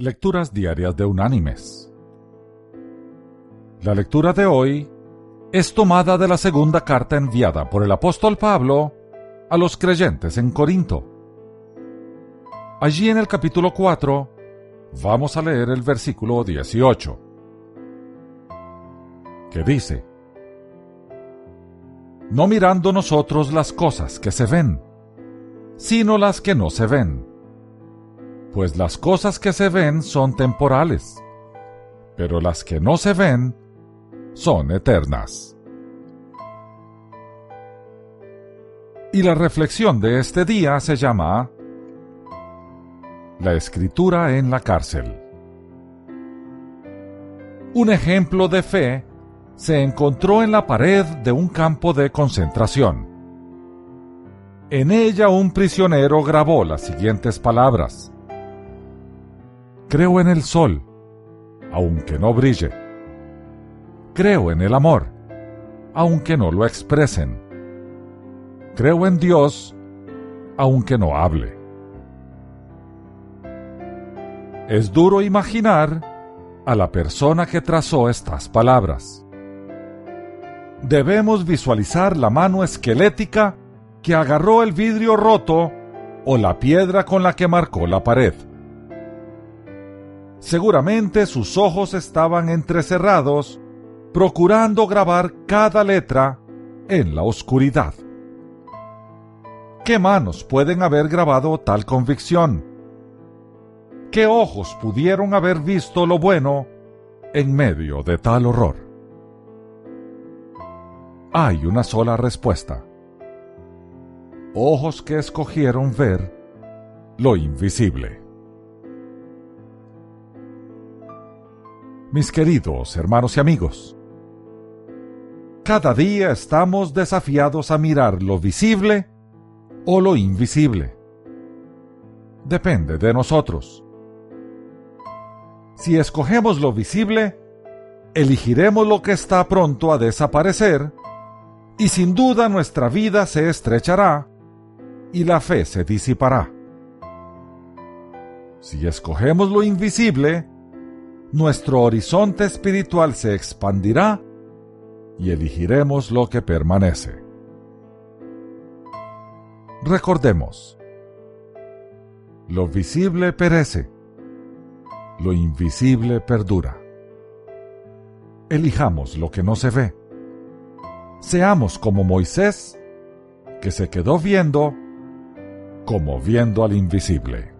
Lecturas Diarias de Unánimes. La lectura de hoy es tomada de la segunda carta enviada por el apóstol Pablo a los creyentes en Corinto. Allí en el capítulo 4 vamos a leer el versículo 18, que dice, No mirando nosotros las cosas que se ven, sino las que no se ven pues las cosas que se ven son temporales, pero las que no se ven son eternas. Y la reflexión de este día se llama La escritura en la cárcel. Un ejemplo de fe se encontró en la pared de un campo de concentración. En ella un prisionero grabó las siguientes palabras. Creo en el sol, aunque no brille. Creo en el amor, aunque no lo expresen. Creo en Dios, aunque no hable. Es duro imaginar a la persona que trazó estas palabras. Debemos visualizar la mano esquelética que agarró el vidrio roto o la piedra con la que marcó la pared. Seguramente sus ojos estaban entrecerrados, procurando grabar cada letra en la oscuridad. ¿Qué manos pueden haber grabado tal convicción? ¿Qué ojos pudieron haber visto lo bueno en medio de tal horror? Hay una sola respuesta. Ojos que escogieron ver lo invisible. Mis queridos hermanos y amigos. Cada día estamos desafiados a mirar lo visible o lo invisible. Depende de nosotros. Si escogemos lo visible, elegiremos lo que está pronto a desaparecer y sin duda nuestra vida se estrechará y la fe se disipará. Si escogemos lo invisible, nuestro horizonte espiritual se expandirá y elegiremos lo que permanece. Recordemos, lo visible perece, lo invisible perdura. Elijamos lo que no se ve. Seamos como Moisés, que se quedó viendo como viendo al invisible.